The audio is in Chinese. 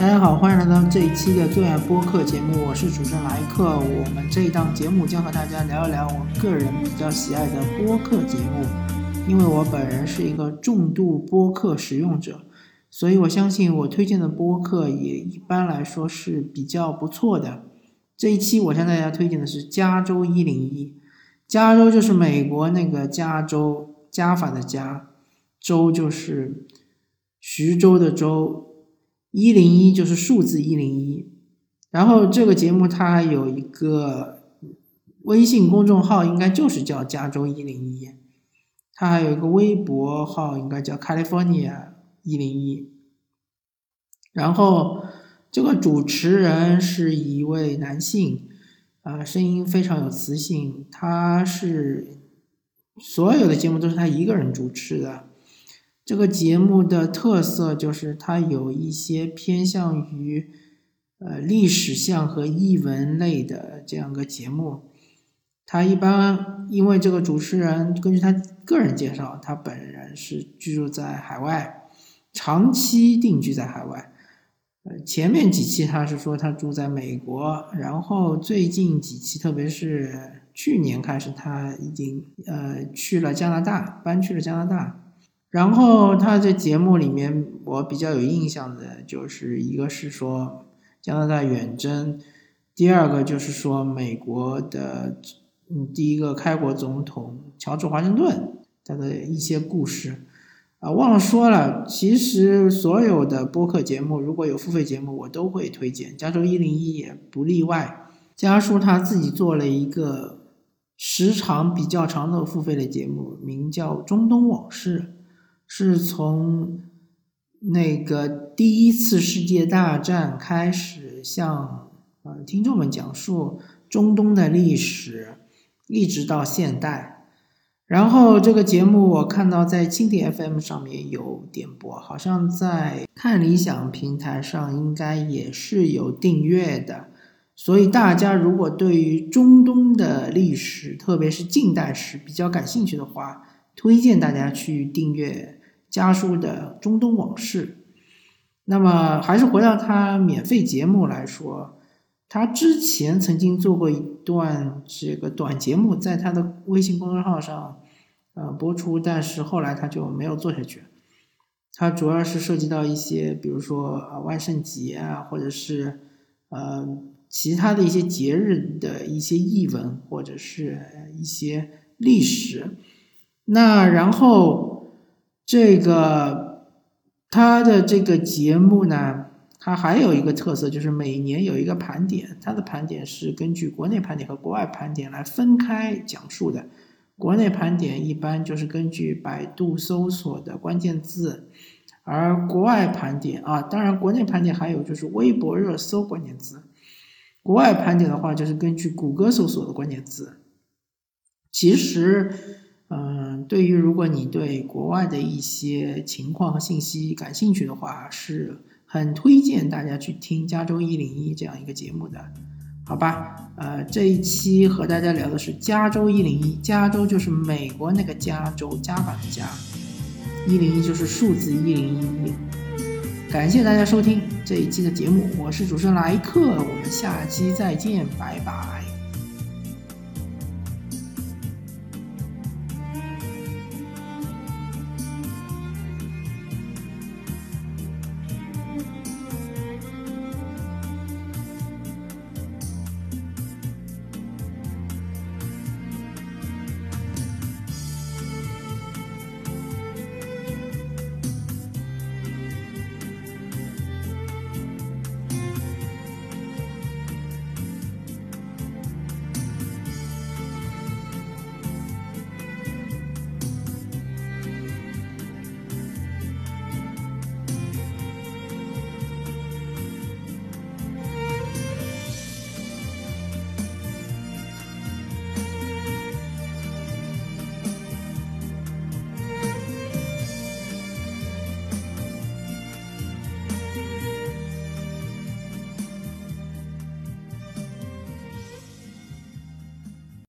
大家好，欢迎来到这一期的最爱播客节目，我是主持人莱克。我们这一档节目将和大家聊一聊我个人比较喜爱的播客节目。因为我本人是一个重度播客使用者，所以我相信我推荐的播客也一般来说是比较不错的。这一期我向大家推荐的是加州一零一，加州就是美国那个加州，加法的加，州就是徐州的州。一零一就是数字一零一，然后这个节目它有一个微信公众号，应该就是叫加州一零一，它还有一个微博号，应该叫 California 一零一。然后这个主持人是一位男性，啊，声音非常有磁性，他是所有的节目都是他一个人主持的。这个节目的特色就是它有一些偏向于呃历史向和译文类的这样个节目。他一般因为这个主持人根据他个人介绍，他本人是居住在海外，长期定居在海外。呃，前面几期他是说他住在美国，然后最近几期，特别是去年开始，他已经呃去了加拿大，搬去了加拿大。然后他在节目里面，我比较有印象的就是一个是说加拿大远征，第二个就是说美国的嗯第一个开国总统乔治华盛顿他的一些故事啊，忘了说了，其实所有的播客节目如果有付费节目，我都会推荐，加州一零一也不例外。家叔他自己做了一个时长比较长的付费的节目，名叫《中东往事》。是从那个第一次世界大战开始，向呃听众们讲述中东的历史，一直到现代。然后这个节目我看到在蜻蜓 FM 上面有点播，好像在看理想平台上应该也是有订阅的。所以大家如果对于中东的历史，特别是近代史比较感兴趣的话，推荐大家去订阅。家书的中东往事，那么还是回到他免费节目来说，他之前曾经做过一段这个短节目，在他的微信公众号上呃播出，但是后来他就没有做下去。他主要是涉及到一些，比如说啊万圣节啊，或者是呃其他的一些节日的一些译文，或者是一些历史。那然后。这个它的这个节目呢，它还有一个特色，就是每年有一个盘点。它的盘点是根据国内盘点和国外盘点来分开讲述的。国内盘点一般就是根据百度搜索的关键字，而国外盘点啊，当然国内盘点还有就是微博热搜关键字。国外盘点的话，就是根据谷歌搜索的关键字。其实。嗯，对于如果你对国外的一些情况和信息感兴趣的话，是很推荐大家去听加州一零一这样一个节目的，好吧？呃，这一期和大家聊的是加州一零一，加州就是美国那个加州，加法的加，一零一就是数字一零一。感谢大家收听这一期的节目，我是主持人莱克，我们下期再见，拜拜。